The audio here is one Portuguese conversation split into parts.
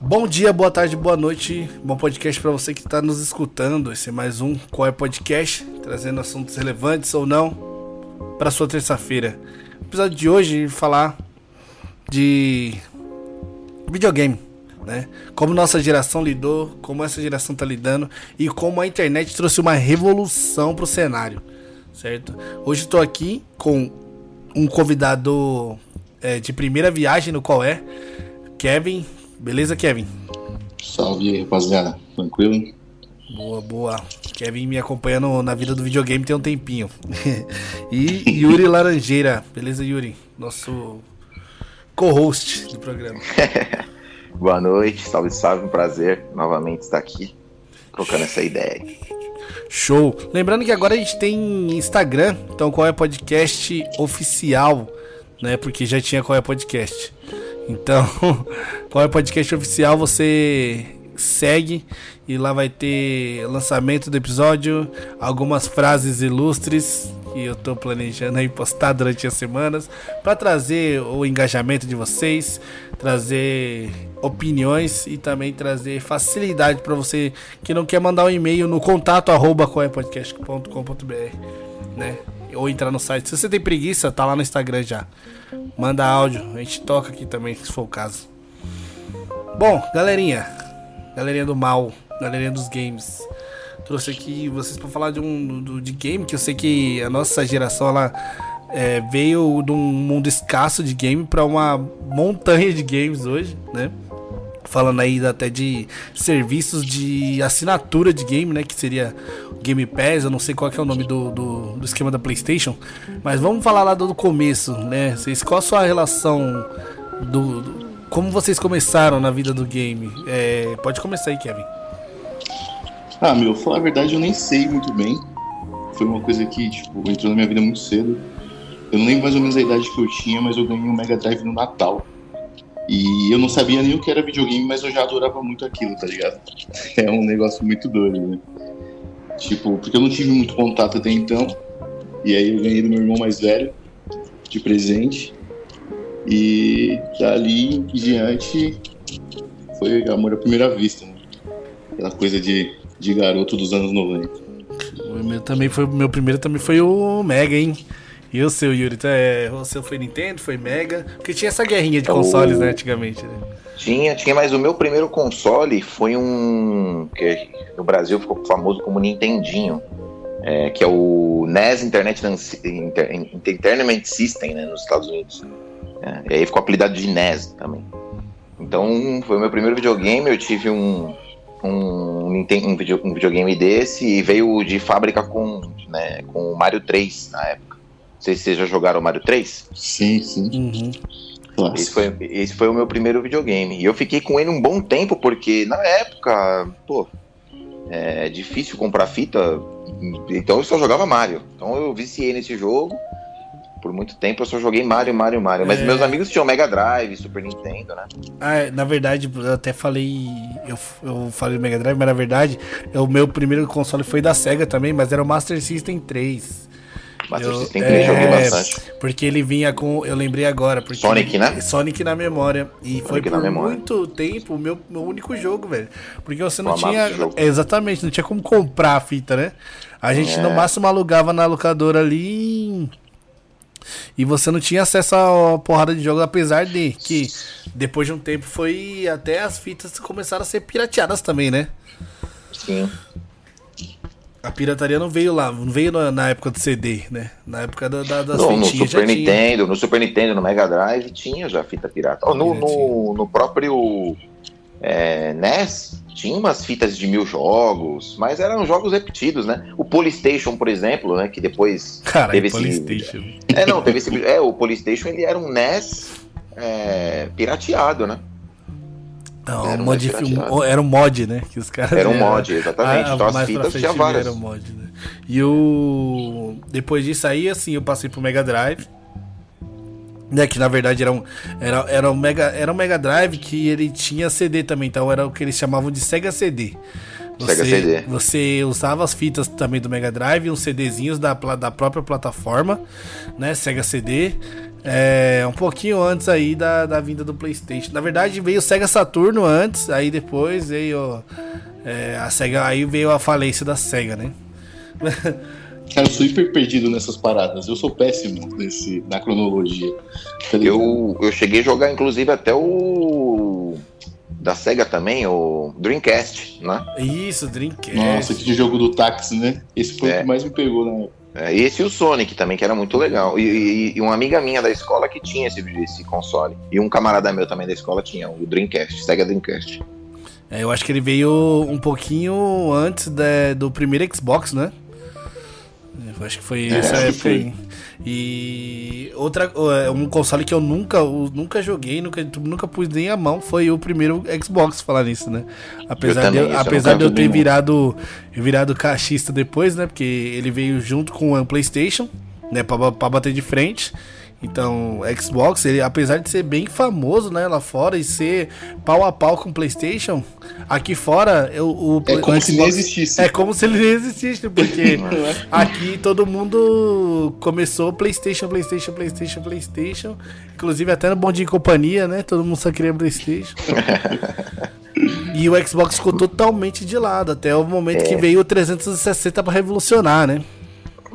Bom dia, boa tarde, boa noite. Bom podcast para você que está nos escutando. Esse é mais um Qual é Podcast, trazendo assuntos relevantes ou não para sua terça-feira. No episódio de hoje, falar de videogame, né? Como nossa geração lidou, como essa geração está lidando e como a internet trouxe uma revolução para o cenário, certo? Hoje estou aqui com um convidado é, de primeira viagem no qual é Kevin. Beleza, Kevin? Salve aí, rapaziada. Tranquilo? Hein? Boa, boa. Kevin me acompanhando na vida do videogame tem um tempinho. e Yuri Laranjeira. Beleza, Yuri? Nosso co-host do programa. Boa noite, salve, salve. Um prazer novamente estar aqui trocando essa ideia. Show. Lembrando que agora a gente tem Instagram, então qual é podcast oficial, né? Porque já tinha qual é podcast. Então, qual é podcast oficial, você segue e lá vai ter lançamento do episódio, algumas frases ilustres que eu tô planejando aí postar durante as semanas para trazer o engajamento de vocês, trazer opiniões e também trazer facilidade para você que não quer mandar um e-mail no contato arroba podcast.com.br, né? Ou entrar no site. Se você tem preguiça, tá lá no Instagram já. Manda áudio, a gente toca aqui também, se for o caso. Bom, galerinha, galerinha do mal, galerinha dos games. Trouxe aqui vocês para falar de um do, de game que eu sei que a nossa geração ela é, veio de um mundo escasso de game para uma montanha de games hoje, né? Falando aí até de serviços de assinatura de game, né? Que seria Game Pass, eu não sei qual é o nome do, do, do, esquema da PlayStation. Mas vamos falar lá do começo, né? Vocês, qual a sua relação do, do como vocês começaram na vida do game? É, pode começar aí, Kevin. Ah, meu, falar a verdade, eu nem sei muito bem. Foi uma coisa que, tipo, entrou na minha vida muito cedo. Eu não lembro mais ou menos a idade que eu tinha, mas eu ganhei um Mega Drive no Natal. E eu não sabia nem o que era videogame, mas eu já adorava muito aquilo, tá ligado? É um negócio muito doido, né? Tipo, porque eu não tive muito contato até então. E aí eu ganhei do meu irmão mais velho, de presente. E dali em diante foi amor à primeira vista, né? Aquela coisa de, de garoto dos anos 90. O meu também foi, meu primeiro também foi o Mega, hein? E o seu, Yuri? Tá, é, o seu foi Nintendo, foi Mega? Porque tinha essa guerrinha de consoles, o... né, antigamente, né? Tinha, tinha, mas o meu primeiro console foi um. que no Brasil ficou famoso como Nintendinho. É, que é o NES Internet Inter, Entertainment System, né, nos Estados Unidos. É, e aí ficou apelidado de NES também. Então foi o meu primeiro videogame, eu tive um, um, um, videogame desse e veio de fábrica com, né, com o Mario 3 na época. Não sei se vocês já jogaram o Mario 3. Sim, sim. Uhum. Esse foi, esse foi o meu primeiro videogame. E eu fiquei com ele um bom tempo, porque na época, pô, é difícil comprar fita. Então eu só jogava Mario. Então eu viciei nesse jogo. Por muito tempo eu só joguei Mario, Mario, Mario. Mas é... meus amigos tinham Mega Drive, Super Nintendo, né? Ah, é, na verdade, eu até falei. Eu, eu falei Mega Drive, mas na verdade, o meu primeiro console foi da SEGA também, mas era o Master System 3. Master eu, 3 é, joguei bastante. Porque ele vinha com. Eu lembrei agora. Porque Sonic, né? Sonic na memória. E Sonic foi por muito tempo o meu, meu único jogo, velho. Porque você não tinha. Exatamente, não tinha como comprar a fita, né? A gente é. no máximo alugava na locadora ali. E você não tinha acesso a porrada de jogos, apesar de que depois de um tempo foi até as fitas começaram a ser pirateadas também, né? Sim. A pirataria não veio lá, não veio na, na época do CD, né? Na época da, da, das no, no Super Nintendo, tinha. no Super Nintendo, no Mega Drive tinha já fita pirata. Oh, no, no, no, próprio é, NES tinha umas fitas de mil jogos, mas eram jogos repetidos, né? O Polystation, por exemplo, né? Que depois Caralho, teve Polystation. esse. É, não, teve esse. É, o Polystation ele era um NES é, pirateado, né? Não, era, um era um mod, né? Que os caras era um mod, exatamente. A, então as fitas tinha várias. Era um mod, né? E o. Depois disso aí, assim, eu passei pro Mega Drive. Né, que na verdade era um, era, era, um Mega, era um Mega Drive que ele tinha CD também, então era o que eles chamavam de Sega CD. Sega CD. Você usava as fitas também do Mega Drive, uns CDzinhos da, da própria plataforma, né? Sega CD. É, um pouquinho antes aí da, da vinda do PlayStation. Na verdade, veio o Sega Saturno antes, aí depois veio é, a Sega. Aí veio a falência da Sega, né? Cara, eu sou hiper perdido nessas paradas. Eu sou péssimo nesse, na cronologia. Eu, eu cheguei a jogar, inclusive, até o. Da SEGA também, o Dreamcast, né? Isso, Dreamcast. Nossa, que jogo do táxi, né? Esse foi É. o que mais me pegou na época. É, esse e o Sonic também, que era muito legal. E, e- e uma amiga minha da escola que tinha esse, esse console. E um camarada meu também da escola tinha, o Dreamcast, Sega Dreamcast. É, eu acho que ele veio um pouquinho antes da- do primeiro Xbox, né? Eu acho que foi É, essa época foi. aí. E outra, é, um console que eu nunca, eu nunca joguei, nunca, nunca pus nem a mão, foi o primeiro Xbox, falar nisso, né? Apesar também, de, eu, eu apesar nunca de eu ter virado, virado caixista depois, né? Porque ele veio junto com o PlayStation, né? Pra bater de frente. Então, Xbox, ele, apesar de ser bem famoso, né, lá fora e ser pau a pau com o PlayStation, aqui fora eu, o, É como o se nem existisse. É como se ele nem existisse, porque é? aqui todo mundo começou PlayStation, PlayStation, PlayStation, PlayStation. Inclusive até no Bom Dia e Companhia, né? Todo mundo só queria PlayStation. e o Xbox ficou totalmente de lado, até o momento que veio o 360 pra revolucionar, né?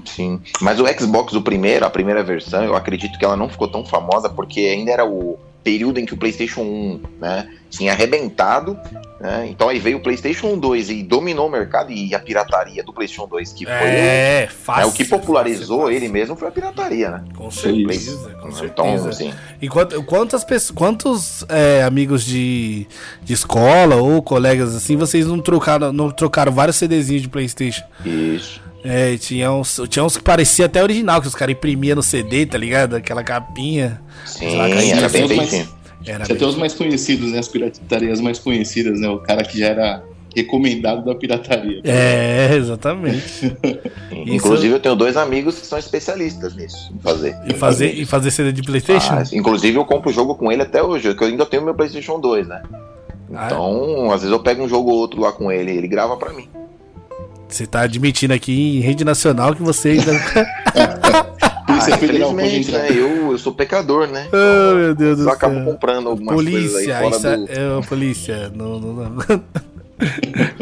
Sim. Mas o Xbox, o primeiro, a primeira versão, eu acredito que ela não ficou tão famosa porque ainda era o período em que o PlayStation 1 né, tinha arrebentado. Né? Então aí veio o PlayStation 2 e dominou o mercado e a pirataria do PlayStation 2, que foi É, né, fácil. o que popularizou fácil, ele mesmo, foi a pirataria, né? Com certeza, com certeza. Então, assim, E quant- quantas pessoas, quantos é, amigos de, de escola ou colegas assim, vocês não trocaram, não trocaram vários CDzinhos de PlayStation? isso. É, tinha uns, tinha uns que parecia até original, que os caras imprimiam no CD, tá ligado? Aquela capinha. Sim, lá, era bem feitinho. Era Tinha até os mais conhecidos, né? As piratarias mais conhecidas, né? O cara que já era recomendado da pirataria. É, exatamente. Inclusive, eu tenho dois amigos que são especialistas nisso, em fazer. E fazer, e fazer CD de PlayStation? Ah, inclusive, eu compro o jogo com ele até hoje, que eu ainda tenho meu PlayStation 2, né? Ah, Então, às vezes eu pego um jogo ou outro lá com ele e ele grava pra mim. Você tá admitindo aqui em rede nacional que você ainda. Polícia ah, Federal né? Eu, eu sou pecador, né? oh, meu Deus Eu do acabo céu. comprando algumas coisas aí Polícia, fora isso é, do. é, ô, polícia, não, não, não.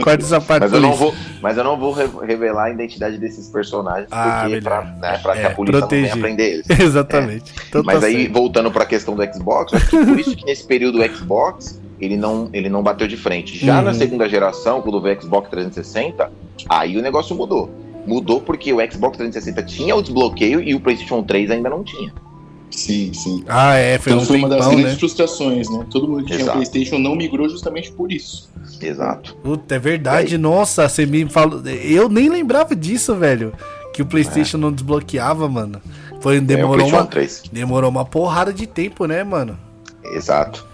Corta essa parte, Mas eu, não polícia. vou, mas eu não vou re- revelar a identidade desses personagens, Ah, porque melhor. pra, né, pra que É, a polícia proteger. não venha prender eles. Exatamente. Então Mas tá aí, certo. voltando pra questão do Xbox, acho que por isso que nesse período o Xbox ele não, ele não bateu de frente. Já Uhum. na segunda geração, quando veio o Xbox 360, aí o negócio mudou. Mudou porque o Xbox 360 tinha o desbloqueio e o PlayStation 3 ainda não tinha. Sim, sim. Ah, é, foi Então um foi uma das grandes né? frustrações, né? Todo mundo que tinha Exato. Playstation não migrou justamente por isso. Exato. Puta, é verdade. Nossa, você me falou. Eu nem lembrava disso, velho. Que o PlayStation não desbloqueava, mano. Foi, É, o demorou, PlayStation uma, 3. demorou uma porrada de tempo, né, mano? Exato.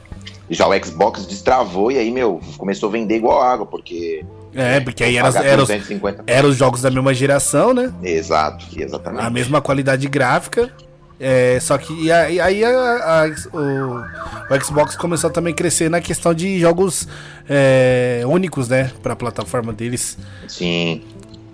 Já o Xbox destravou e aí, meu, começou a vender igual água, porque. É, porque aí era, era, os, 250. era os jogos da mesma geração, né? Exato, exatamente. A mesma qualidade gráfica. É, só que e aí, aí a- a- o, o Xbox começou a também crescer na questão de jogos é, únicos, né? Pra plataforma deles. Sim.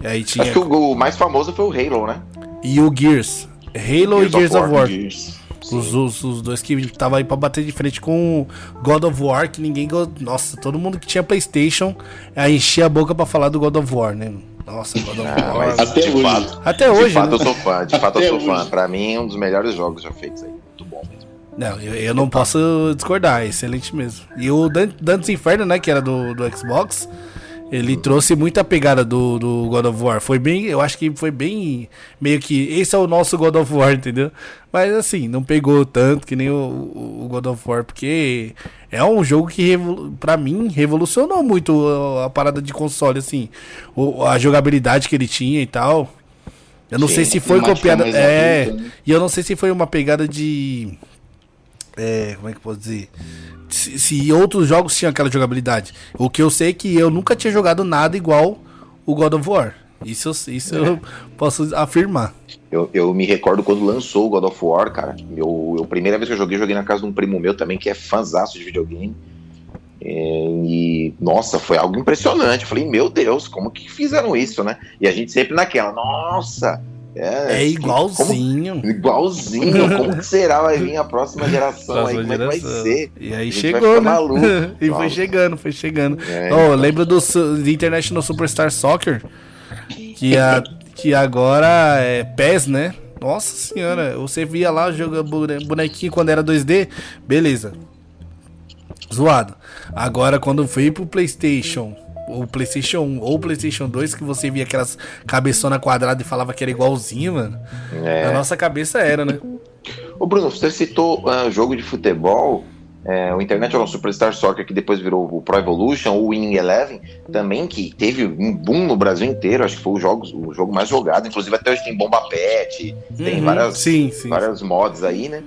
Aí tinha. Acho que o, o mais famoso foi o Halo, né? E o Gears. Halo Gears e Gears of of War. Gears. Os, os, os dois que estavam aí pra bater de frente com God of War, que ninguém. Nossa, todo mundo que tinha PlayStation aí enchia a boca pra falar do God of War, né? Nossa, God of Ah, War. mas Até de hoje. fato, Até de hoje, fato né? eu sou fã. De fato Até eu sou fã. hoje. Pra mim é um dos melhores jogos já feitos aí. Muito bom mesmo. Não, eu, eu não posso discordar, é excelente mesmo. E o Dan- Dantes Inferno, né, que era do, do Xbox, ele trouxe muita pegada do, do God of War. Foi bem, eu acho que foi bem, meio que, esse é o nosso God of War, entendeu? Mas assim, não pegou tanto que nem o, o- God of War, porque é um jogo que, pra mim, revolucionou muito a, parada de console, assim. A jogabilidade que ele tinha e tal. Eu não Sim, sei se foi copiada. É, né? e eu não sei se foi uma pegada de. É, como é que eu posso dizer? Se, se outros jogos tinham aquela jogabilidade. O que eu sei é que eu nunca tinha jogado nada igual o God of War. Isso, eu- isso eu posso afirmar. Eu, eu me recordo quando lançou o God of War, cara. Eu, eu, a primeira vez que eu joguei, joguei na casa de um primo meu também, que é fãzaço de videogame. É, E, nossa, foi algo impressionante. Eu falei, meu Deus, como que fizeram isso, né? E a gente sempre naquela, nossa, é, é igualzinho. Como, igualzinho. Como que será? Vai vir a próxima geração próxima aí? Como geração. é que vai ser? E aí chegou, né? e foi chegando, foi chegando. É, oh, então. Lembra do, do International Superstar Soccer? Que, a, que agora é PES, né? Nossa senhora, você via lá jogando bonequinho quando era 2D, beleza. Zoado. Agora quando veio pro PlayStation, ou PlayStation 1 ou PlayStation 2, que você via aquelas cabeçona quadrada e falava que era igualzinho, mano. É. A nossa cabeça era, né? Ô Bruno, você citou uh, jogo de futebol, é, o International Superstar Soccer, que depois virou o Pro Evolution, o Winning Eleven, também, que teve um boom no Brasil inteiro, acho que foi o jogo, o jogo mais jogado, inclusive até hoje tem Bomba Pet, tem uhum, várias, sim, sim, várias mods aí, né?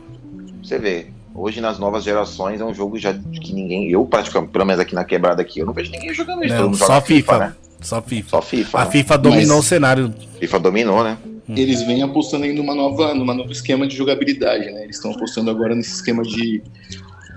Você vê, hoje nas novas gerações é um jogo já que ninguém, eu praticamente, pelo menos aqui na quebrada aqui, eu não vejo ninguém jogando isso. Não, só FIFA, FIFA, né? Só FIFA. Só FIFA. A né? FIFA dominou Mas... o cenário. FIFA dominou, né? Eles vêm apostando em numa nova, numa novo esquema de jogabilidade, né? Eles estão apostando agora nesse esquema de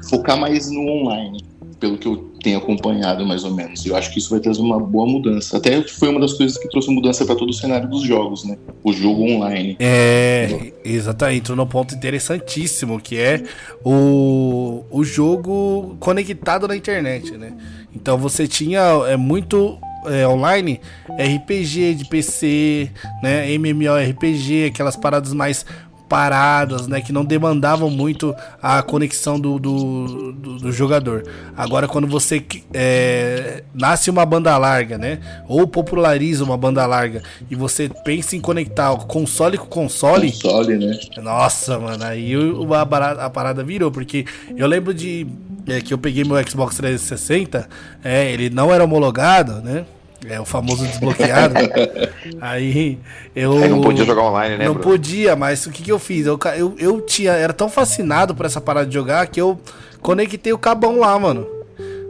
focar mais no online, pelo que eu tenho acompanhado mais ou menos. Eu acho que isso vai trazer uma boa mudança. Até foi uma das coisas que trouxe mudança para todo o cenário dos jogos, né? O jogo online. É, exatamente. Entrou num ponto interessantíssimo, que é o, o jogo conectado na internet, né? Então você tinha é, muito é, online, RPG de PC, né, MMORPG, aquelas paradas mais paradas, né, que não demandavam muito a conexão do, do, do, do jogador. Agora, quando você é, nasce uma banda larga, né, ou populariza uma banda larga e você pensa em conectar console com console, console, né? Nossa, mano, aí a parada, a parada virou, porque eu lembro de é, que eu peguei meu Xbox 360, é, ele não era homologado, né? É o famoso desbloqueado. aí eu. não podia jogar online, né? Não Bruno? podia, mas o que, que eu fiz? Eu, eu, eu tinha. Era tão fascinado por essa parada de jogar que eu conectei o cabão lá, mano.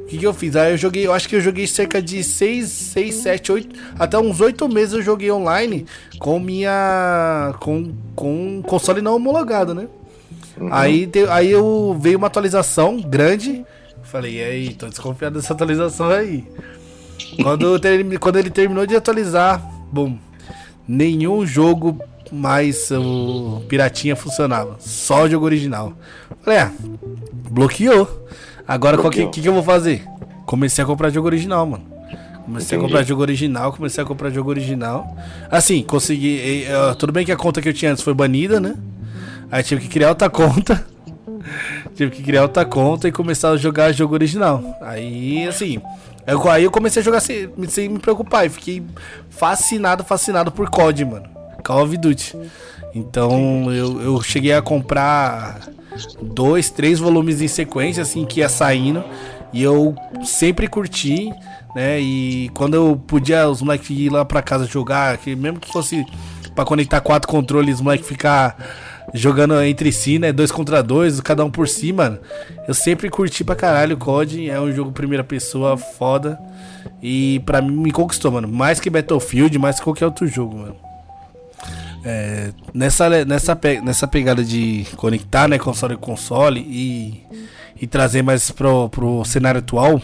O que, que eu fiz? Aí eu joguei, eu acho que eu joguei cerca de 6, 6, 7, 8, até uns 8 meses eu joguei online com minha. com, com console não homologado, né? Uhum. Aí, aí eu veio uma atualização grande. Falei, e aí, tô desconfiado dessa atualização aí. Quando, quando ele terminou de atualizar, bom, nenhum jogo mais o Piratinha funcionava. Só o jogo original. Falei, ah, bloqueou. Agora o que, que, que, eu vou fazer? Comecei a comprar jogo original, mano. Comecei Entendi. a comprar jogo original, comecei a comprar jogo original. Assim, consegui. Tudo bem que a conta que eu tinha antes foi banida, né? Aí tive que criar outra conta. tive que criar outra conta e começar a jogar jogo original. Aí, assim, eu, aí eu comecei a jogar sem, sem me preocupar e fiquei fascinado, fascinado por COD, mano. Call of Duty. Então eu, eu cheguei a comprar dois, três volumes em sequência, assim, que ia saindo. E eu sempre curti, né? E quando eu podia, os moleques ir lá pra casa jogar, que mesmo que fosse para conectar quatro controles, os moleques ficar jogando entre si, né? Dois contra dois, cada um por si, mano. Eu sempre curti pra caralho o COD. É um jogo primeira pessoa foda. E pra mim me conquistou, mano. Mais que Battlefield, mais que qualquer outro jogo, mano. É, nessa, nessa, nessa pegada de conectar, né? Console com console e, e trazer mais pro, pro cenário atual.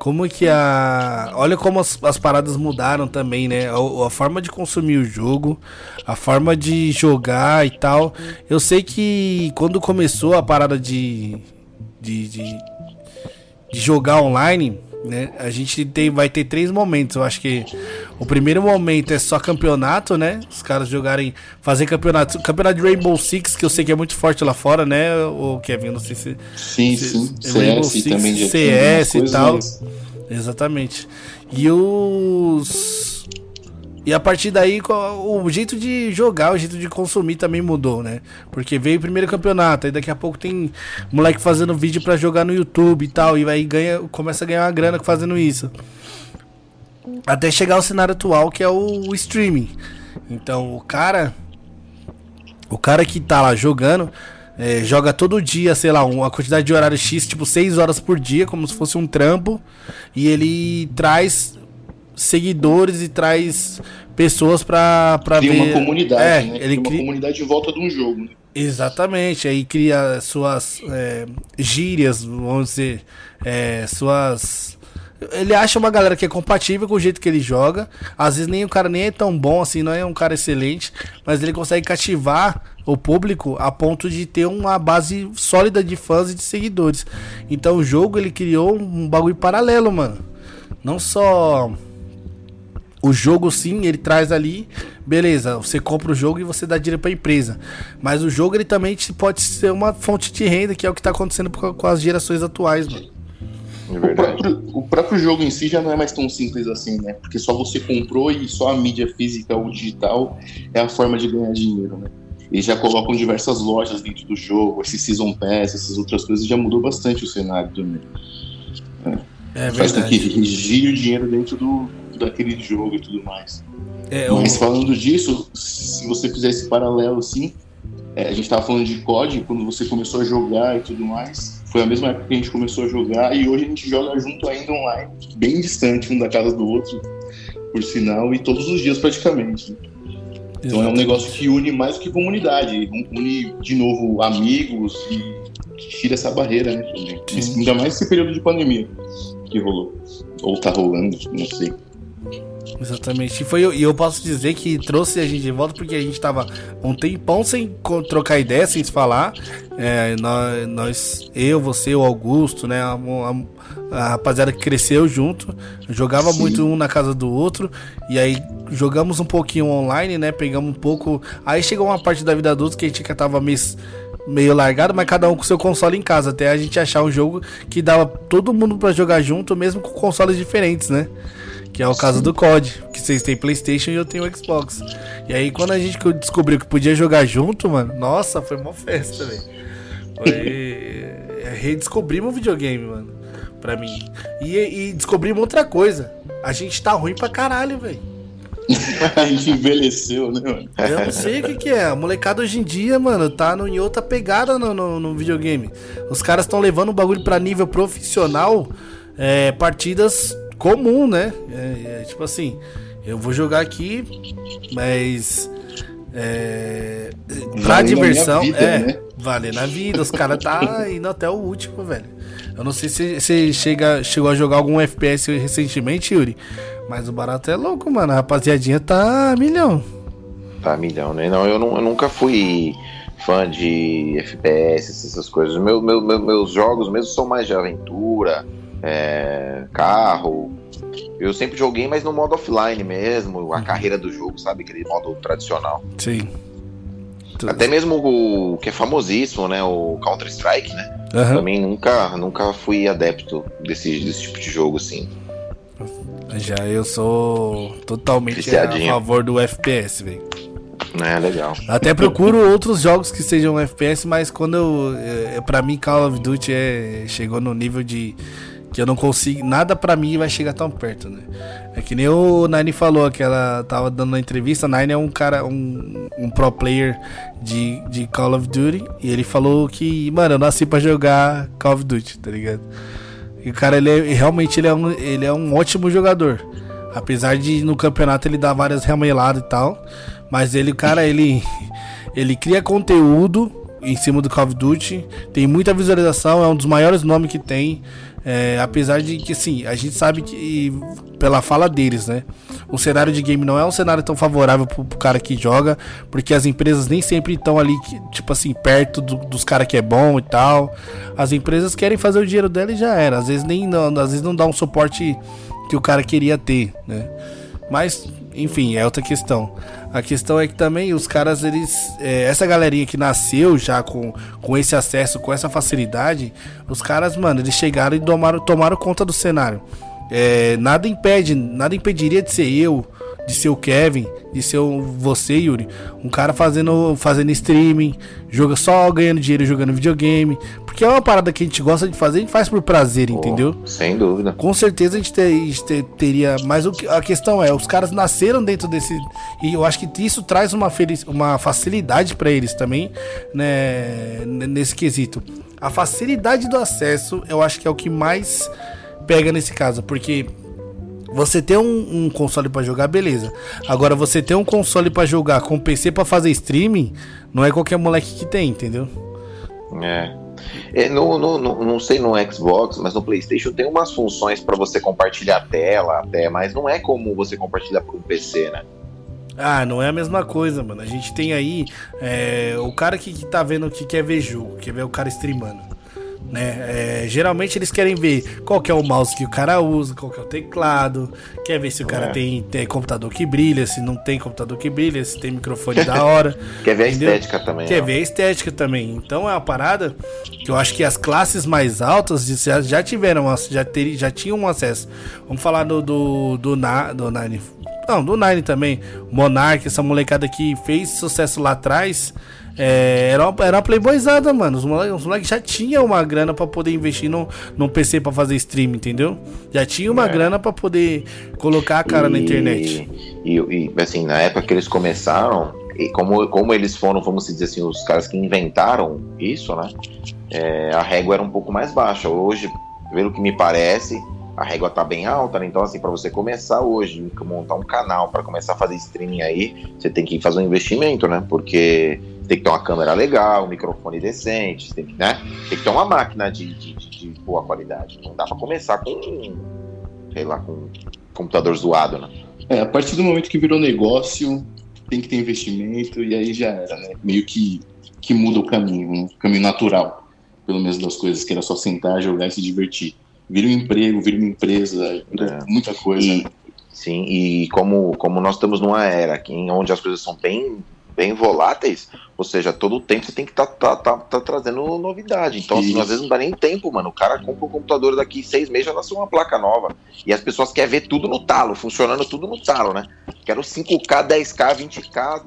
Como que a. Olha como as, as paradas mudaram também, né? A, a, forma de consumir o jogo, a forma de jogar e tal. Eu sei que quando começou a parada de. de, de, de jogar online, né? A gente tem, vai ter três momentos. Eu acho que o primeiro momento é só campeonato, né? Os caras jogarem, fazer campeonato, campeonato de Rainbow Six, que eu sei que é muito forte lá fora, né? O Kevin, não sei se. Sim, se, sim. Rainbow CS Six, também CS e tal. Exatamente. E os e a partir daí, o jeito de jogar, o jeito de consumir também mudou, né? Porque veio o primeiro campeonato, aí daqui a pouco tem moleque fazendo vídeo para jogar no YouTube e tal, e aí ganha, começa a ganhar uma grana fazendo isso. Até chegar ao cenário atual, que é o, o streaming. Então, o cara. O cara que tá lá jogando. É, joga todo dia, sei lá, uma quantidade de horário X, tipo 6 horas por dia, como se fosse um trampo. E ele traz seguidores e traz pessoas pra, pra cria ver. uma comunidade, é, né? Ele cria uma comunidade em volta de um jogo. Né? Exatamente, aí cria suas é, gírias, vamos dizer, é, suas ele acha uma galera que é compatível com o jeito que ele joga. Às vezes nem o cara nem é tão bom assim, não é um cara excelente, mas ele consegue cativar o público a ponto de ter uma base sólida de fãs e de seguidores. Então o jogo ele criou um bagulho paralelo, mano. Não só o jogo sim, ele traz ali, beleza, você compra o jogo e você dá dinheiro para a empresa. Mas o jogo ele também pode ser uma fonte de renda, que é o que está acontecendo com as gerações atuais, mano. É o, próprio, o, próprio, jogo em si já não é mais tão simples assim, né? Porque só você comprou e só a mídia física ou digital é a forma de ganhar dinheiro, né? Eles já colocam diversas lojas dentro do jogo, esse Season Pass, essas outras coisas, já mudou bastante o cenário também. É, é Faz com que gire o dinheiro dentro do, daquele jogo e tudo mais. É, Mas falando disso, se você fizer esse paralelo assim, é, a gente estava falando de COD, quando você começou a jogar e tudo mais, foi a mesma época que a gente começou a jogar e hoje a gente joga junto ainda online, bem distante um da casa do outro, por sinal, e todos os dias praticamente. Então é um negócio que une mais do que comunidade, une de novo amigos e tira essa barreira, né? Ainda mais esse período de pandemia que rolou. Ou tá rolando, não sei. Exatamente. E, foi, e eu posso dizer que trouxe a gente de volta porque a gente tava um tempão sem trocar ideia, sem se falar. É, nós, nós, eu, você, o Augusto, né? A, a, a rapaziada que cresceu junto, jogava Sim. muito um na casa do outro. E aí jogamos um pouquinho online, né? Pegamos um pouco. Aí chegou uma parte da vida adulta que a gente que tava meio meio largado, mas cada um com seu console em casa, até a gente achar um jogo que dava todo mundo para jogar junto, mesmo com consoles diferentes, né? Que é o caso do COD, que vocês têm PlayStation e eu tenho Xbox. E aí quando a gente descobriu que podia jogar junto, mano, nossa, foi uma festa, velho. Foi. É, redescobrimos o videogame, mano. Pra mim. E, e descobrimos outra coisa. A gente tá ruim pra caralho, velho. a gente envelheceu, né, mano? Eu não sei o que, que é. A molecada hoje em dia, mano, tá no, em outra pegada no, no, no videogame. Os caras estão levando o bagulho pra nível profissional. É, partidas comum, né? É, é, tipo assim, eu vou jogar aqui, mas. É, pra vale diversão, vida, é, né? vale na vida. Os caras tá indo até o último, velho. Eu não sei se você chega, chegou a jogar algum FPS recentemente, Yuri. Mas o barato é louco, mano. A rapaziadinha tá milhão. Tá milhão, né? Não, eu, não, eu nunca fui fã de FPS, essas coisas. Meu, meu, meu, meus jogos mesmo são mais de aventura é, carro. Eu sempre joguei, mas no modo offline mesmo, a uhum. carreira do jogo, sabe? Aquele modo tradicional. Sim. Até mesmo o que é famosíssimo, né? O Counter-Strike, né? Uhum. Também nunca, nunca fui adepto desse, desse tipo de jogo, assim. Já eu sou totalmente a favor do FPS, velho. É, legal. Até procuro outros jogos que sejam FPS, mas quando eu. É, pra mim, Call of Duty é, chegou no nível de que eu não consigo, nada para mim vai chegar tão perto, né? É que nem o Nine falou que ela tava dando uma entrevista, Nine é um cara, um, um pro player de, de Call of Duty, e ele falou que, mano, eu nasci para jogar Call of Duty, tá ligado? E o cara, ele é, realmente ele é, um, ele é um ótimo jogador. Apesar de no campeonato ele dar várias rameladas e tal, mas ele, cara, ele ele cria conteúdo em cima do Call of Duty, tem muita visualização, é um dos maiores nomes que tem. É, apesar de que, assim, a gente sabe que, pela fala deles, né? O cenário de game não é um cenário tão favorável pro, pro cara que joga, porque as empresas nem sempre estão ali, tipo assim, perto do, dos caras que é bom e tal. As empresas querem fazer o dinheiro dela e já era. Às vezes nem não, às vezes não dá um suporte que o cara queria ter, né? Mas, enfim, é outra questão. A questão é que também os caras, eles. É, essa galerinha que nasceu já com, com esse acesso, com essa facilidade, os caras, mano, eles chegaram e tomaram, tomaram conta do cenário. É, nada impede, nada impediria de ser eu, de ser o Kevin, de ser o, você, Yuri. Um cara fazendo, fazendo streaming, joga só ganhando dinheiro jogando videogame. Porque é uma parada que a gente gosta de fazer, a gente faz por prazer, oh, entendeu? Sem dúvida. Com certeza a gente, ter, a gente ter, teria. Mas o que, a questão é, os caras nasceram dentro desse. E eu acho que isso traz uma, feliz, uma facilidade para eles também, né? Nesse quesito. A facilidade do acesso, eu acho que é o que mais pega nesse caso, porque você ter um, um console para jogar, beleza. Agora você ter um console para jogar com PC para fazer streaming, não é qualquer moleque que tem, entendeu? É. É, no, no, no, não sei no Xbox, mas no PlayStation tem umas funções para você compartilhar a tela até, mas não é como você compartilhar por um PC, né? Ah, não é a mesma coisa, mano. A gente tem aí é, o cara que, que tá vendo que quer ver jogo, quer ver o cara streamando. Né? É, geralmente eles querem ver qual que é o mouse que o cara usa, qual que é o teclado, quer ver se o cara é. tem, tem, computador que brilha, se não tem computador que brilha, se tem microfone da hora. quer ver entendeu? a estética também. Quer ó. ver a estética também. Então é uma parada que eu acho que as classes mais altas já, já tiveram, já, ter, já tinham acesso. Vamos falar do, do, do, na, do Nine. Não, do Nine também. Monarch, essa molecada que fez sucesso lá atrás. É, era, uma, era uma playboyzada, mano. Os moleques moleque já tinham uma grana para poder investir num, num PC para fazer stream, entendeu? Já tinha uma é. grana para poder colocar a cara e, na internet. E, e, assim, na época que eles começaram, e como, como eles foram, vamos dizer assim, os caras que inventaram isso, né? É, a régua era um pouco mais baixa. Hoje, pelo que me parece, a régua tá bem alta, né? Então, assim, para você começar hoje, montar um canal, para começar a fazer streaming aí, você tem que fazer um investimento, né? Porque tem que ter uma câmera legal, um microfone decente, tem que, né? Tem que ter uma máquina de, de, de boa qualidade. Não dá para começar com, sei lá, com um computador zoado, né? É, a partir do momento que virou negócio, tem que ter investimento e aí já era, né? Meio que, que muda o caminho, um caminho natural, pelo menos das coisas, que era só sentar, jogar e se divertir. Vira um emprego, vira uma empresa, é. muita coisa. E? Sim, e como, como nós estamos numa era aqui, onde as coisas são bem bem voláteis, ou seja, todo o tempo você tem que estar tá, tá, tá, tá, trazendo novidade. Então, assim, às vezes não dá nem tempo, mano. O cara compra um computador daqui seis meses já nasceu uma placa nova. E as pessoas querem ver tudo no talo, funcionando tudo no talo, né? Quero 5K, 10K, 20K,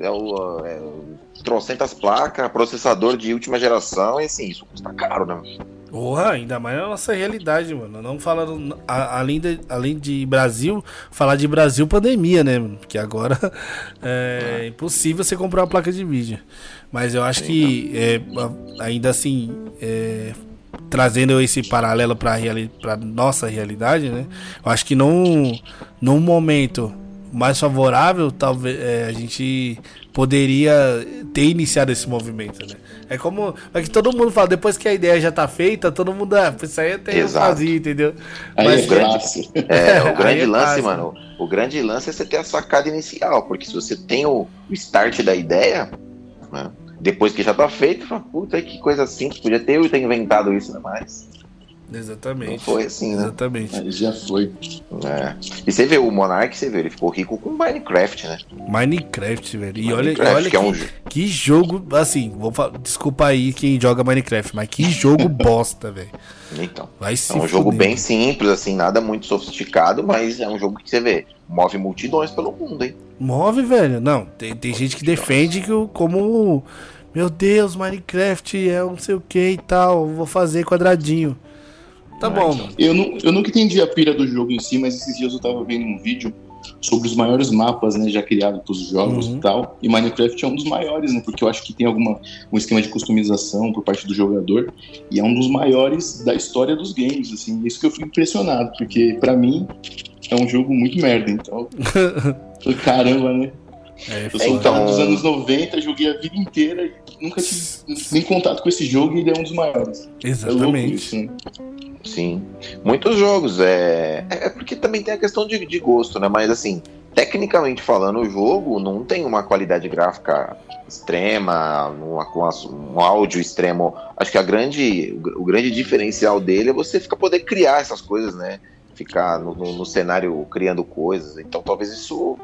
é, o, é, trocentas placas, processador de última geração, e assim, isso custa caro, né? Porra, ainda mais na nossa realidade, mano. Não falando. além, de, além de Brasil, falar de Brasil pandemia, né, mano? Que agora é ah. impossível você comprar uma placa de vídeo. Mas eu acho que é, ainda assim. É, trazendo esse paralelo para reali nossa realidade, né? Eu acho que num, num momento mais favorável, talvez é, a gente poderia ter iniciado esse movimento, né? É como. É que todo mundo fala, depois que a ideia já tá feita, todo mundo. Ah, isso aí até fazia, entendeu? Aí Mas, é, grande, é, o grande é lance, mano. O grande lance é você ter a sacada inicial, porque se você tem o, o start da ideia, né, depois que já tá feito, fala, puta, que coisa simples, podia ter eu ter inventado isso, não é mais. Exatamente. Não foi assim, né? Exatamente. Aí já foi. É. E você vê o Monark, você vê, ele ficou rico com Minecraft, né? Minecraft, velho. E Minecraft, olha, olha que, é um... que, jogo, assim, vou desculpa aí quem joga Minecraft, mas que jogo bosta, velho. Então. Vai é um jogo bem simples, assim, nada muito sofisticado, mas é um jogo que você vê, move multidões pelo mundo, hein? Move, velho. Não, tem, tem gente que defende que como meu Deus, Minecraft é um não sei o que e tal, vou fazer quadradinho. Tá bom, mano. Eu, não, eu nunca entendi a pira do jogo em si, mas esses dias eu tava vendo um vídeo sobre os maiores mapas, né, já criados para os jogos uhum. e tal. E Minecraft é um dos maiores, né, porque eu acho que tem alguma um esquema de customização por parte do jogador e é um dos maiores da história dos games, assim. Isso que eu fico impressionado, porque para mim é um jogo muito merda, então. Caramba, né? É, eu sou então... dos anos 90, joguei a vida inteira e nunca tive nem contato com esse jogo e ele é um dos maiores. Exatamente. É isso, né? Sim. Muitos jogos. É, é porque também tem a questão de, de gosto, né? Mas assim, tecnicamente falando, o jogo não tem uma qualidade gráfica extrema, uma, um áudio extremo. Acho que a grande, o grande diferencial dele é você ficar poder criar essas coisas, né? Ficar no, no, no cenário criando coisas. Então talvez isso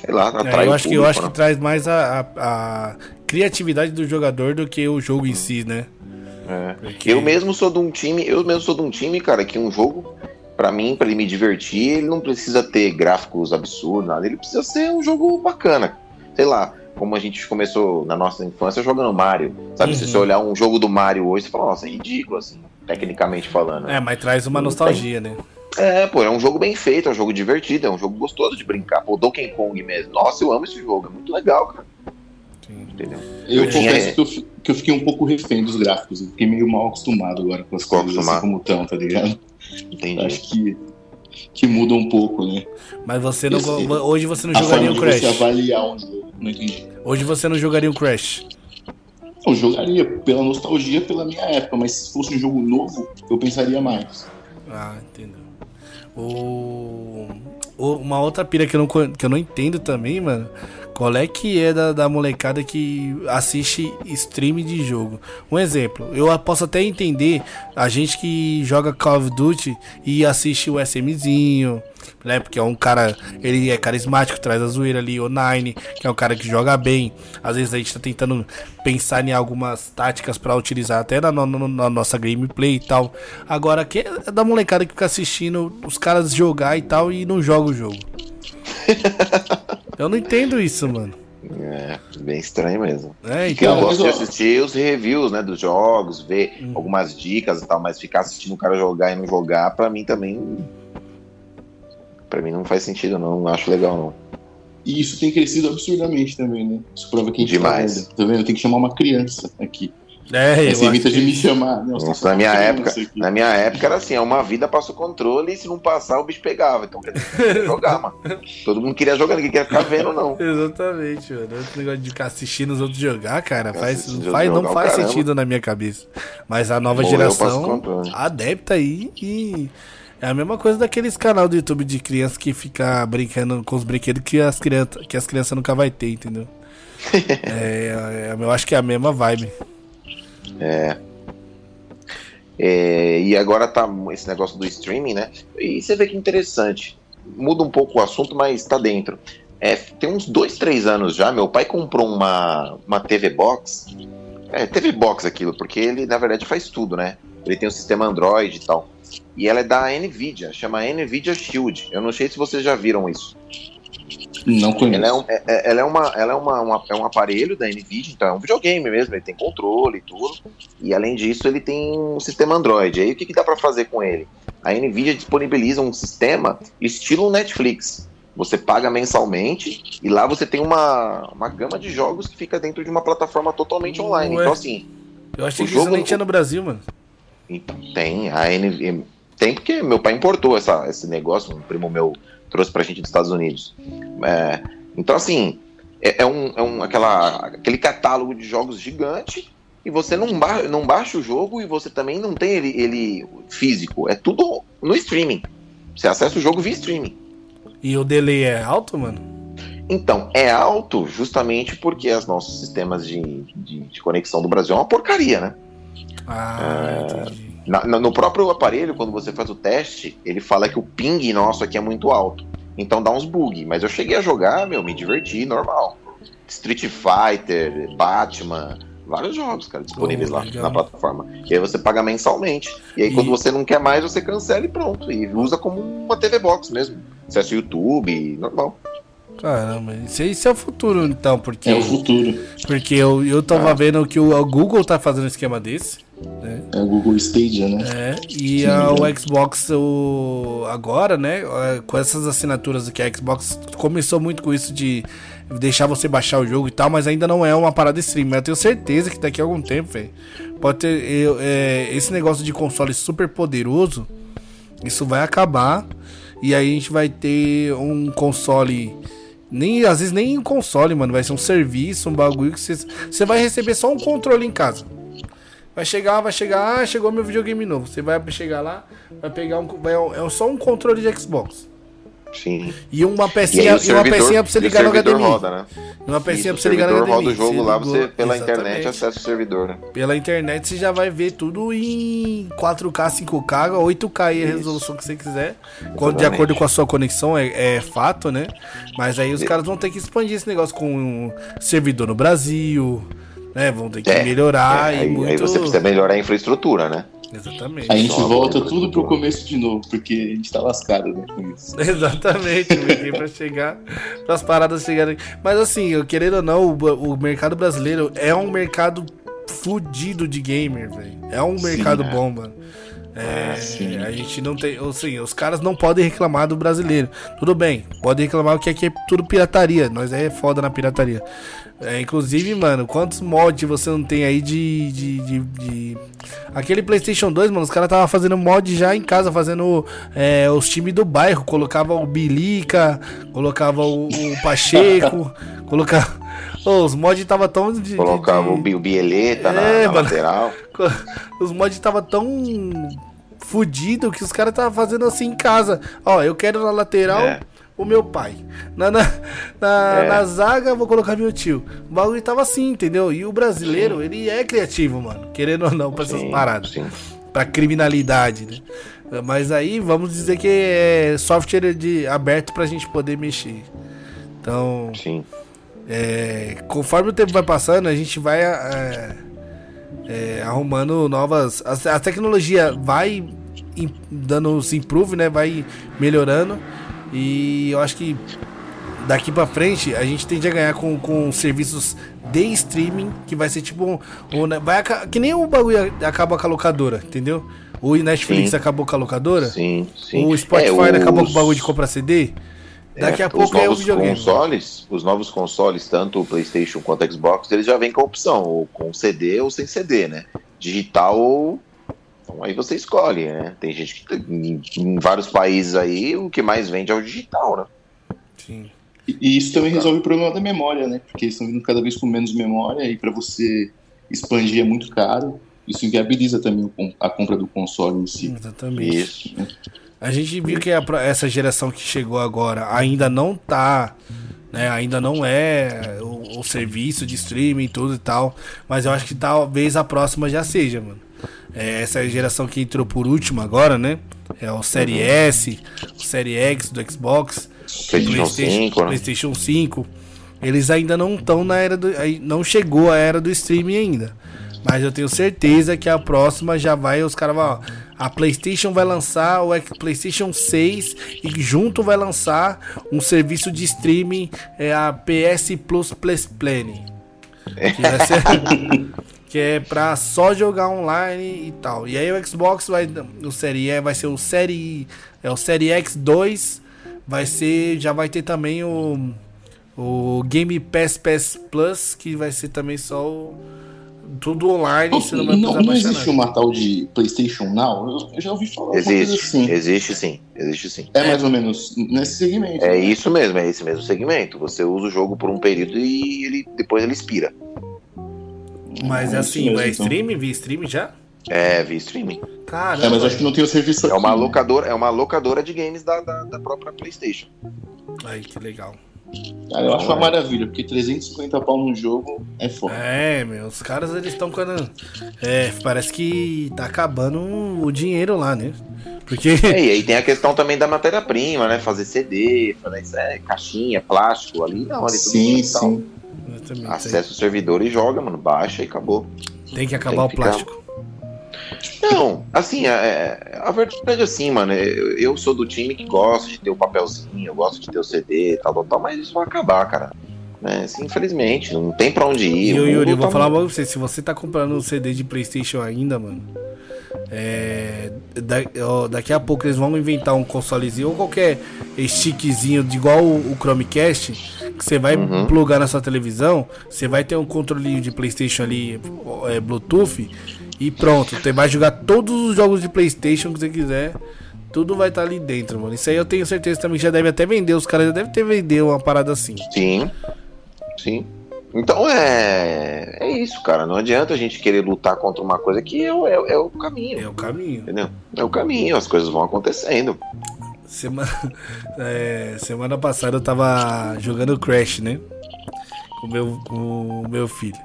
sei lá, atrai é, eu acho público, que eu acho né? que traz mais a, a, a, criatividade do jogador do que o jogo em si, né? É. Porque... Eu mesmo sou de um time, eu mesmo sou de um time, cara, que um jogo, para mim, para ele me divertir, ele não precisa ter gráficos absurdos, nada. Ele precisa ser um jogo bacana. Sei lá, como a gente começou na nossa infância jogando Mario. Sabe, uhum. se você uhum. olhar um jogo do Mario hoje, você fala, nossa, é ridículo, assim, tecnicamente falando. É, mas traz uma nostalgia, tem... né? É, pô, é um jogo bem feito, é um jogo divertido, é um jogo gostoso de brincar. Pô, Donkey Kong mesmo. Nossa, eu amo esse jogo, é muito legal, cara. Sim. Entendeu? Eu, eu confesso que, eu, que eu fiquei um pouco refém dos gráficos. Eu fiquei meio mal acostumado agora com as Ficou coisas assim como estão, tá ligado? Entendi. Acho que, que muda um pouco, né? Mas você não. Esse, hoje você não jogaria o Crash. Você avaliar um jogo. Não entendi. Hoje você não jogaria o Crash. Eu jogaria pela nostalgia, pela minha época, mas se fosse um jogo novo, eu pensaria mais. Ah, entendeu. O... o- Uma outra pira que eu, não, que eu não entendo também, mano. Qual é que é da, da molecada que assiste stream de jogo? Um exemplo, eu posso até entender a gente que joga Call of Duty e assiste o SMzinho, né? Porque é um cara, ele é carismático, traz a zoeira ali, o Nine, que é um cara que joga bem. Às vezes a gente tá tentando pensar em algumas táticas pra utilizar até na, no- na nossa gameplay e tal. Agora, que é da molecada que fica assistindo os caras jogar e tal e não joga o jogo. Eu não entendo isso, mano. É, bem estranho mesmo. É, Eu então. Cara, gosto de assistir os reviews, né, dos jogos, ver Hum. algumas dicas e tal, mas ficar assistindo o cara jogar e não jogar, pra mim também. Pra mim não faz sentido, não. Não acho legal, não. E isso tem crescido absurdamente também, né? Isso prova que a gente Demais. tá velho. Tá vendo? Tem que chamar uma criança aqui. É, eu Você evita de me chamar. Não, você Nossa, tá na minha época, na minha época era assim, é uma vida passa o controle e se não passar o bicho pegava. Então quer queria jogar, mano. Todo mundo queria jogar, ninguém queria ficar vendo, não. Exatamente, mano. Esse negócio de ficar assistindo os outros jogar, cara, faz, faz, não faz caramba. sentido na minha cabeça. Mas a nova eu passo geração adepta aí e. É a mesma coisa daqueles canal do YouTube de criança que fica brincando com os brinquedos que as crianças, que as crianças nunca vai ter, entendeu? é, é, eu acho que é a mesma vibe. É, e agora tá esse negócio do streaming, né? E você vê que interessante. Muda um pouco o assunto, mas tá dentro. É, tem uns dois, três anos já, meu pai comprou uma, uma TV Box. É, TV Box aquilo, porque ele, na verdade, faz tudo, né? Ele tem um sistema Android e tal. E ela é da Nvidia, chama Nvidia Shield. Eu não sei se vocês já viram isso. Não conheço. Ela é, um, é- é- ela é, uma, ela é, uma, uma- é um aparelho da NVIDIA, então é um videogame mesmo, ele tem controle e tudo. E além disso, ele tem um sistema Android. Aí o que, que dá para fazer com ele? A NVIDIA disponibiliza um sistema estilo Netflix. Você paga mensalmente e lá você tem uma, uma gama de jogos que fica dentro de uma plataforma totalmente online. Ué. Então, assim, Eu achei O que isso jogo- nem tinha no Brasil, mano. então, tem a NV... Tem porque meu pai importou essa, esse negócio, um primo meu trouxe pra gente dos Estados Unidos. É, então, assim, é, é um, é um aquela, aquele catálogo de jogos gigante e você não, ba não baixa o jogo e você também não tem ele, ele físico. É tudo no streaming. Você acessa o jogo via streaming. E o delay é alto, mano? Então, é alto justamente porque os nossos sistemas de, de, de conexão do Brasil é uma porcaria, né? Ah, entendi. Na- no próprio aparelho, quando você faz o teste, ele fala que o ping nosso aqui é muito alto. Então dá uns bug. Mas eu cheguei a jogar, meu, me diverti, normal. Street Fighter, Batman, vários jogos, cara, disponíveis Oh, lá legal. na plataforma. E aí você paga mensalmente. E aí E- quando você não quer mais, você cancela e pronto. E usa como uma TV Box mesmo. Acessa o YouTube, normal. Caramba, isso, isso é o futuro, então, porque, É o futuro. porque eu, eu tava Ah. vendo que o, Google tá fazendo um esquema desse. É o Google Stadia, né? É, e a- o né? Xbox o, agora, né, é, com essas assinaturas que a Xbox começou muito com isso de deixar você baixar o jogo e tal, mas ainda não é uma parada stream. Mas eu tenho certeza que daqui a algum tempo, velho, pode ter eu- é, esse negócio de console super poderoso, isso vai acabar e aí a gente vai ter um console nem às vezes nem um console, mano, vai ser um serviço, um bagulho que você vai receber só um controle em casa. Vai chegar, vai chegar, ah, chegou meu videogame novo. Você vai chegar lá, vai pegar um, vai, é só um controle de Xbox. Sim. E uma E aí pecinha, e uma pecinha pra você e ligar no servidor HDMI. roda, né? E uma pecinha Isso, pra você ligar no servidor HDMI. roda o jogo lá, ligou- você pela Exatamente. internet acessa o servidor, né? Pela internet você já vai ver tudo em 4K, 5K, 8K aí a resolução que você quiser. De acordo com a sua conexão, é, é fato, né? Mas aí os caras vão ter que expandir esse negócio com um servidor no Brasil, né? Vão ter que É, melhorar É, e aí, muito. aí você precisa melhorar a infraestrutura, né? Exatamente. Aí a gente Só volta uma tudo pro começo de novo, porque a gente tá lascado né, com isso. Exatamente, porque pra chegar, para as paradas chegarem. Mas assim, eu querendo ou não, o, o mercado brasileiro é um mercado fudido de gamer, velho. É um Sim, mercado é. bom, mano. É, sim. a gente não tem, ou seja, os caras não podem reclamar do brasileiro. Tudo bem, podem reclamar que aqui é tudo pirataria, nós é foda na pirataria. É, inclusive, mano, quantos mods você não tem aí de. de, de, de... Aquele PlayStation 2, mano, os caras tava fazendo mod já em casa, fazendo é, os times do bairro. Colocava o Bilica, colocava o, o Pacheco, colocava. Oh, os mods tava tão. De, colocava de, de... o Bieleta é, na, na lateral. Os mods tava tão fudido que os caras tava fazendo assim em casa. Ó, eu quero na lateral. É o meu pai. Na, na, na, é. na, zaga, vou colocar meu tio. O bagulho tava assim, entendeu? E o brasileiro, sim. ele é criativo, mano. Querendo ou não, pra sim, essas paradas. Sim. Pra criminalidade, né? Mas aí, vamos dizer que é software de, aberto pra gente poder mexer. Então. Sim. É, conforme o tempo vai passando, a gente vai é, é, arrumando novas. A, a, tecnologia vai dando os improve, né? Vai melhorando. E eu acho que daqui para frente a gente tende a ganhar com, com serviços de streaming, que vai ser tipo. Um, um, vai, que nem o bagulho acaba com a locadora, entendeu? O Netflix sim. acabou com a locadora. Sim, sim. O Spotify é, os... acabou com o bagulho de comprar CD. Daqui é, a pouco é o videogame. Consoles, os novos consoles, tanto o PlayStation quanto o Xbox, eles já vêm com a opção, ou com CD ou sem CD, né? Digital ou então aí você escolhe, né? Tem gente que em, em vários países aí o que mais vende é o digital, né? Sim. E, e isso também resolve o problema da memória, né? Porque eles estão vindo cada vez com menos memória e para você expandir é muito caro. Isso inviabiliza também a compra do console em si. Exatamente. Isso. A gente viu que a, essa geração que chegou agora ainda não tá, né? Ainda não é o, o serviço de streaming e tudo e tal. Mas eu acho que talvez a próxima já seja, mano. É, essa geração que entrou por último agora, né? É o Série uhum. S, o Série X do Xbox, PlayStation, PlayStation 5, né? PlayStation 5. Eles ainda não estão na era do. Não chegou a era do streaming ainda. Mas eu tenho certeza que a próxima já vai. Os caras vão. A PlayStation vai lançar o PlayStation 6 e junto vai lançar um serviço de streaming, é a PS Plus Plus Plane. Que vai ser, que é pra só jogar online e tal. E aí o Xbox vai o Série E vai ser o Série é o Série X2, vai ser já vai ter também o o Game Pass Pass Plus, que vai ser também só o, tudo online, você não vai não, não existe uma tal de PlayStation Now? Eu já ouvi falar Existe, assim. existe sim, existe sim. É mais ou menos nesse segmento. É né? isso mesmo, é esse mesmo segmento. Você usa o jogo por um período e ele depois ele expira. Mas é assim, mesmo, é streaming? Via streaming já? É, via streaming. Caramba. É, mas acho que não tem o serviço aqui. É uma locadora, é uma locadora de games da, da, da própria PlayStation. Aí, que legal. Cara, eu acho uma maravilha, porque 350 pau num jogo é foda. É, meu, os caras eles estão quando. É, parece que tá acabando o dinheiro lá, né? Porque. É, e aí tem a questão também da matéria-prima, né? Fazer CD, fazer é, caixinha, plástico ali, não, ali sim, sim. Acessa o servidor e joga, mano. Baixa e acabou. Tem que acabar Tem que o plástico. Não, assim, a, é, é, a verdade é assim, mano. Eu, eu, sou do time que gosta de ter o papelzinho, eu gosto de ter o CD, tal, tal, tal, mas isso vai acabar, cara. É, assim, infelizmente, não tem pra onde ir. E eu, Yuri, vou tá falar pra você, se você tá comprando um CD de Playstation ainda, mano, é, da, ó, daqui a pouco eles vão inventar um consolezinho ou qualquer stickzinho de igual o, o Chromecast, que você vai uhum. plugar na sua televisão, você vai ter um controlinho de Playstation ali, é, Bluetooth, e pronto, você vai jogar todos os jogos de Playstation que você quiser. Tudo vai estar tá ali dentro, mano. Isso aí eu tenho certeza também que já deve até vender. Os caras já devem ter vendido uma parada assim. Sim. Sim. Então é, é isso, cara. Não adianta a gente querer lutar contra uma coisa que é, é, é o caminho. É o caminho. Entendeu? É o caminho, as coisas vão acontecendo. Semana, é, semana passada eu tava jogando Crash, né? Com meu, o meu filho.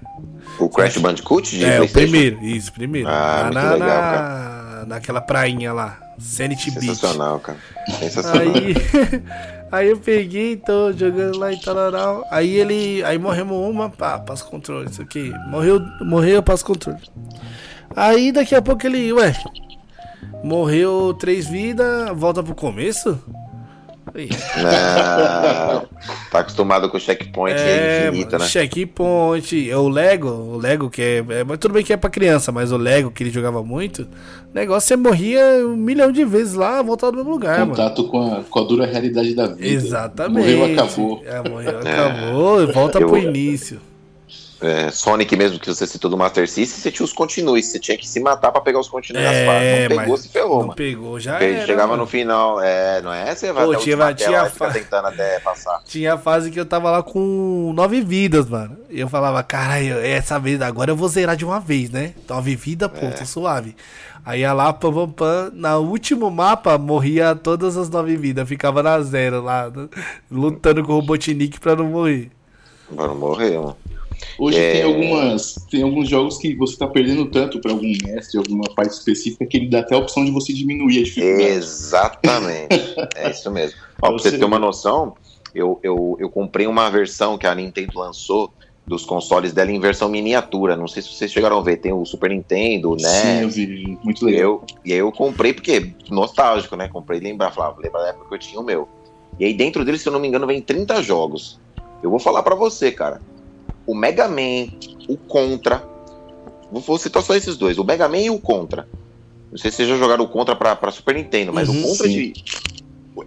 O Crash Bandicoot? É, o primeiro, isso, primeiro. Ah, lá na, legal, na, naquela prainha lá, Sanity Beach. Sensacional, cara. Sensacional. Aí, aí eu peguei, tô jogando lá em Talarau. Aí ele. Aí morremos uma, pá, passo controle, isso aqui. Morreu, morreu, passo controle. Aí daqui a pouco ele, ué, morreu três vidas, volta pro começo? Não, tá acostumado com o checkpoint é, é infinito, né? Checkpoint, é o Lego, o Lego que é, é, Tudo bem que é pra criança, mas o Lego que ele jogava muito, o negócio você morria um milhão de vezes lá, voltava no mesmo lugar, Contato mano. Com, a, com a dura realidade da vida. Exatamente. Morreu, acabou. É, morreu, acabou, volta Eu... pro início. É, Sonic mesmo que você citou do Master System, você tinha os continues, você tinha que se matar pra pegar os continues É, das fases. Não pegou, se ferrou, Não mano. pegou, já Porque era, chegava mano. no final, é, não é? Você vai Pô, até a tinha- tinha fica fa- tentando até passar. Tinha a fase que eu tava lá com nove vidas, mano. E eu falava, caralho, essa vez agora eu vou zerar de uma vez, né? Nove vidas, pô, É. tô suave. Aí ia lá, pam, pam, pam. Na último mapa, morria todas as nove vidas. Ficava na zero lá, né? lutando com o Robotnik pra não morrer. Pra não morrer, mano. Hoje É. tem algumas. Tem alguns jogos que você tá perdendo tanto pra algum mestre, alguma parte específica, que ele dá até a opção de você diminuir a dificuldade. Exatamente. é isso mesmo. Ó, pra você ter uma noção, eu, eu, eu comprei uma versão que a Nintendo lançou dos consoles dela em versão miniatura. Não sei se vocês chegaram a ver. Tem o Super Nintendo, o Sim, eu vi. Muito legal. eu, e aí eu comprei porque nostálgico, né? Comprei lembrar, falava, lembra da época que eu tinha o meu. E aí dentro dele, se eu não me engano, vem 30 jogos. Eu vou falar pra você, cara. O Mega Man, o Contra. Vou, citar só esses dois, o Mega Man e o Contra. Não sei se vocês já jogaram o Contra pra, pra Super Nintendo, mas Uhum, o Contra de,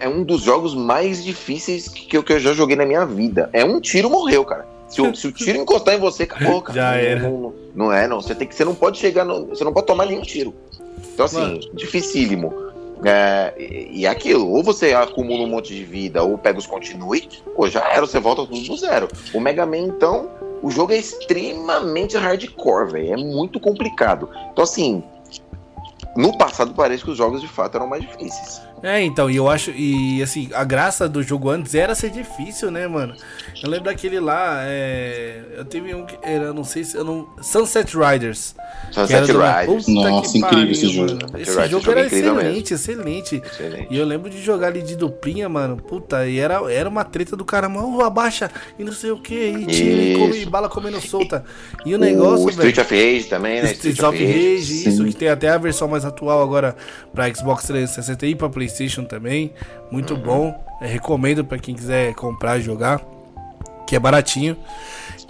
é um dos jogos mais difíceis que eu, que eu já joguei na minha vida. É um tiro, morreu, cara. Se o, se o tiro encostar em você, acabou, cara. Já Não- era. Não, não é, não. Você, tem que, você não pode chegar. No, você não pode tomar nenhum tiro. Então, assim, Mano. dificílimo. É, e, e é aquilo, ou você acumula um monte de vida, ou pega os continue, ou já era, você volta tudo do zero. O Mega Man, então, o jogo é extremamente hardcore, velho. É muito complicado. Então, assim, no passado parece que os jogos de fato eram mais difíceis. É, então, e eu acho, e assim, a graça do jogo antes era ser difícil, né, mano? Eu lembro daquele lá, é, eu teve um que era, não sei se, eu não, Sunset Riders. Sunset Riders. Nossa, que incrível esse pariu, jogo. mano. Sunset Esse Riders, jogo esse jogo era incrível excelente, excelente. Excelente. E eu lembro de jogar ali de duplinha, mano. Puta, e era, era uma treta do cara, mano, abaixa e não sei o que, e tira e come bala comendo solta. E o negócio, o velho. Street of Rage também, né? Streets of Rage, isso, Sim. que tem até a versão mais atual agora pra Xbox 360 e pra Playstation também. Muito Uhum. bom. É, recomendo pra quem quiser comprar e jogar. Que é baratinho.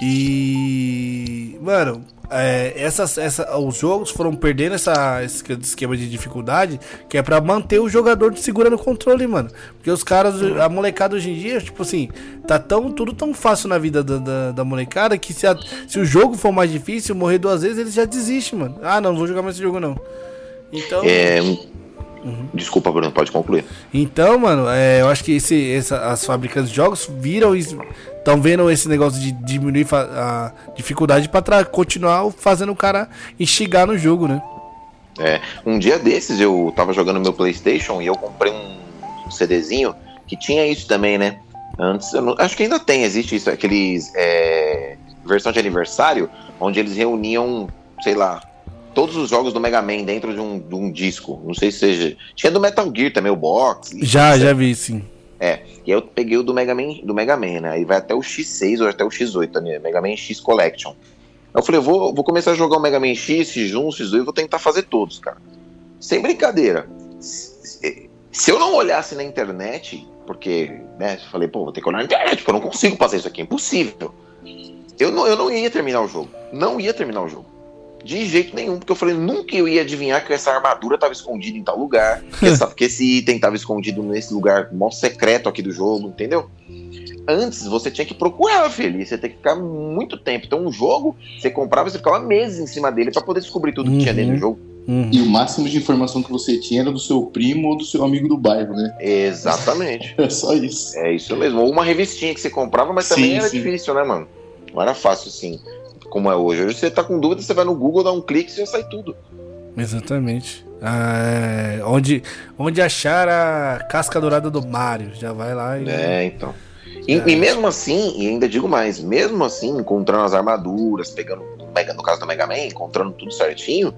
E. Mano, é, essas, essa, os jogos foram perdendo essa, esse esquema de dificuldade que é pra manter o jogador segurando o controle, mano. Porque os caras, a molecada hoje em dia, tipo assim, tá tão, tudo tão fácil na vida da, da, da molecada que se, a- se o jogo for mais difícil, morrer duas vezes, eles já desistem, mano. Ah, não, não vou jogar mais esse jogo não. Então. É, Uhum. Desculpa, Bruno, pode concluir. Então, mano, é, eu acho que esse, essa- as fabricantes de jogos viram estão vendo esse negócio de diminuir a dificuldade pra tra- continuar fazendo o cara instigar no jogo, né? É, um dia desses eu tava jogando meu PlayStation e eu comprei um CDzinho que tinha isso também, né? Antes, eu não- acho que ainda tem, existe isso, aqueles. É, versão de aniversário, onde eles reuniam, sei lá, todos os jogos do Mega Man dentro de um, de um disco. Não sei se seja. Tinha do Metal Gear também, o box. Já, já vi, sim. É, e aí eu peguei o do Mega Man, do Mega Man, né? Aí vai até o X6 ou até o X8, né? Mega Man X Collection. Aí eu falei, eu vou, vou começar a jogar o Mega Man X, X1, X2 e vou tentar fazer todos, cara. Sem brincadeira. Se, se eu não olhasse na internet, porque, né, eu falei, pô, vou ter que olhar na internet, porque eu não consigo fazer isso aqui, é impossível. Eu não, eu não ia terminar o jogo. Não ia terminar o jogo. De jeito nenhum, porque eu falei, nunca eu ia adivinhar que essa armadura estava escondida em tal lugar, que, essa- que esse item estava escondido nesse lugar mó secreto aqui do jogo, entendeu? Antes você tinha que procurar, filho, você tem que ficar muito tempo. Então, um jogo, você comprava e você ficava meses em cima dele para poder descobrir tudo que tinha Uhum. dentro do jogo. Uhum. E o máximo de informação que você tinha era do seu primo ou do seu amigo do bairro, né? Exatamente. É só isso. É isso mesmo. Ou uma revistinha que você comprava, mas também Sim, era sim. difícil, né, mano? Não era fácil assim, como é hoje. Hoje você tá com dúvida, você vai no Google, dá um clique e já sai tudo. Exatamente. Ah, é, onde, onde achar a casca dourada do Mario? Já vai lá e. É, então. E, É. e mesmo assim, e ainda digo mais, mesmo assim, encontrando as armaduras, pegando, no caso do Mega Man, encontrando tudo certinho,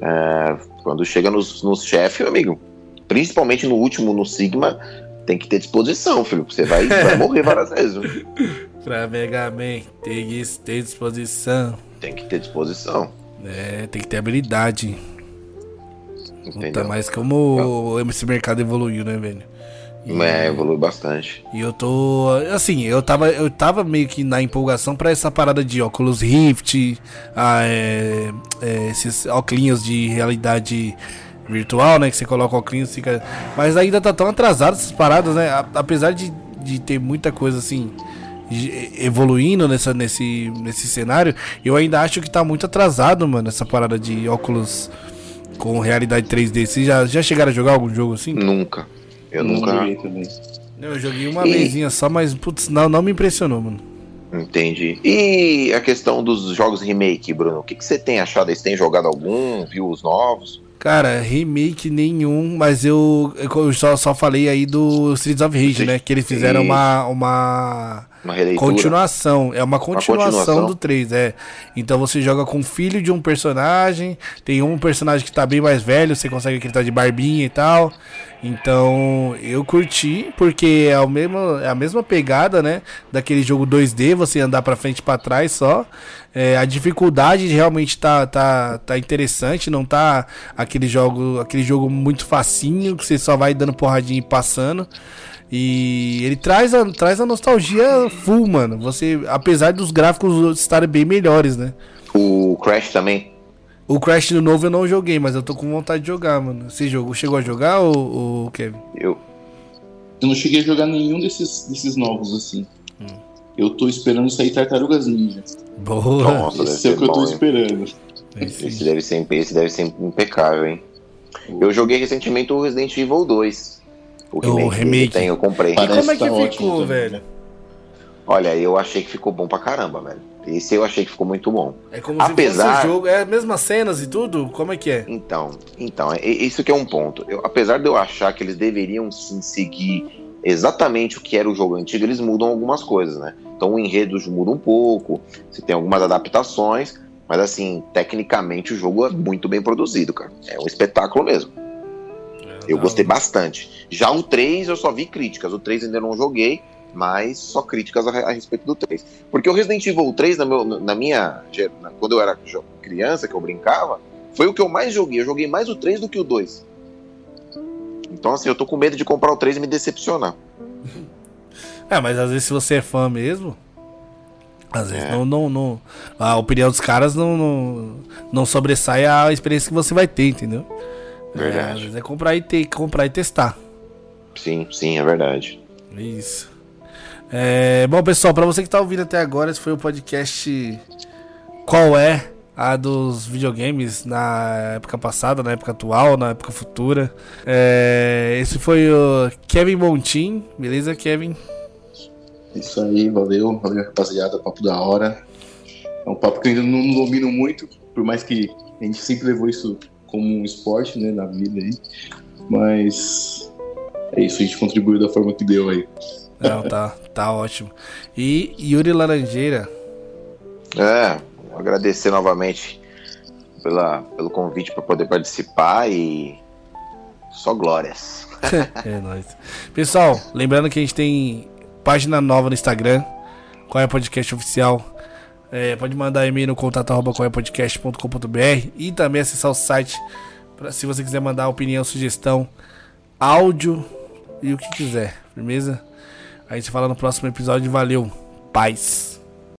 é, quando chega nos, nos chefes, meu amigo, principalmente no último, no Sigma, tem que ter disposição, filho. Você vai, vai morrer várias vezes. Pra Mega Man, tem que ter disposição. Tem que ter disposição. É, tem que ter habilidade. Puta, Entendeu? mas como esse mercado evoluiu, né, velho? E, É, evolui bastante. e eu tô. Assim, eu tava, eu tava meio que na empolgação pra essa parada de óculos Rift, ah, é, é, esses óculos de realidade virtual, né? Que você coloca óculos fica. Mas ainda tá tão atrasado essas paradas, né? A- apesar de, de ter muita coisa assim. Evoluindo nessa, nesse, nesse cenário, eu ainda acho que tá muito atrasado, mano, essa parada de óculos com realidade 3D. Vocês já, já chegaram a jogar algum jogo assim? Nunca. Eu Não nunca. joguei também. Eu joguei uma E- vezinha só, mas putz, não, não me impressionou, mano. Entendi. E a questão dos jogos remake, Bruno? O que, que você tem achado? aí? Você tem jogado algum? Viu os novos? Cara, remake nenhum, mas eu, eu só, só falei aí do Streets of Rage, né? Que eles fizeram uma, uma Uma releitura? continuação. É uma continuação, continuação. do 3, é. Então você joga com o filho de um personagem, tem um personagem que tá bem mais velho, você consegue que ele tá de barbinha e tal. Então eu curti, porque é, o mesmo, é a mesma pegada, né? Daquele jogo 2D, você andar pra frente e pra trás só. É, a dificuldade realmente tá, tá, tá interessante, não tá aquele jogo, aquele jogo muito facinho, que você só vai dando porradinha e passando. E ele traz a, traz a nostalgia full, mano. Você, apesar dos gráficos estarem bem melhores, né? O Crash também? O Crash no novo eu não joguei, mas eu tô com vontade de jogar, mano. Você jogou, chegou a jogar, ou, Kevin? Eu, Eu não cheguei a jogar nenhum desses, desses novos assim. Eu tô esperando sair Tartarugas Ninja. Boa. Nossa, Esse é o que eu tô bom, hein? esperando. esse, deve ser, esse deve ser impecável, hein? Eu joguei recentemente o Resident Evil 2. O remake, dele remake. tem, eu comprei. Parece Como é que tá ficou, velho? Olha, eu achei que ficou bom pra caramba, velho. Esse eu achei que ficou muito bom. É como Apesar- se fosse o jogo. É as mesmas cenas e tudo? Como é que é? Então, então, é- é isso que é um ponto. Eu- apesar de eu achar que eles deveriam sim seguir exatamente o que era o jogo antigo, eles mudam algumas coisas, né? Então o enredo muda um pouco, você tem algumas adaptações, mas assim, tecnicamente o jogo é muito bem produzido, cara. É um espetáculo mesmo. Eu gostei bastante. Já o 3 eu só vi críticas. O 3 ainda não joguei, mas só críticas a, a respeito do 3. Porque o Resident Evil 3, na, meu- na minha. na- quando eu era criança, que eu brincava, foi o que eu mais joguei. Eu joguei mais o 3 do que o 2. Então, assim, eu tô com medo de comprar o 3 e me decepcionar. É, mas às vezes se você é fã mesmo. Às vezes É. não, não, não. A opinião dos caras não, não, não sobressai a experiência que você vai ter, entendeu? É, Verdade. às vezes é comprar e ter, comprar e testar. Sim, sim, é verdade. Isso. É, bom, pessoal, pra você que tá ouvindo até agora, esse foi o podcast Qual é a dos videogames na época passada, na época atual, na época futura. É, esse foi o Kevin Montin, beleza, Kevin? Isso aí, valeu, valeu rapaziada, papo da hora. É um papo que eu ainda não domino muito, por mais que a gente sempre levou isso como um esporte, né, na vida aí. Mas é isso, a gente contribuiu da forma que deu aí. Não, tá, tá ótimo. E Yuri Laranjeira. É, agradecer novamente pela, pelo convite para poder participar e só glórias. É nóis. Pessoal, lembrando que a gente tem página nova no Instagram, qual é podcast oficial. É, pode mandar e-mail no contato arroba qualepodcast.com.br e também acessar o site pra, se você quiser mandar opinião, sugestão, áudio e o que quiser, firmeza? A gente fala no próximo episódio. Valeu, paz.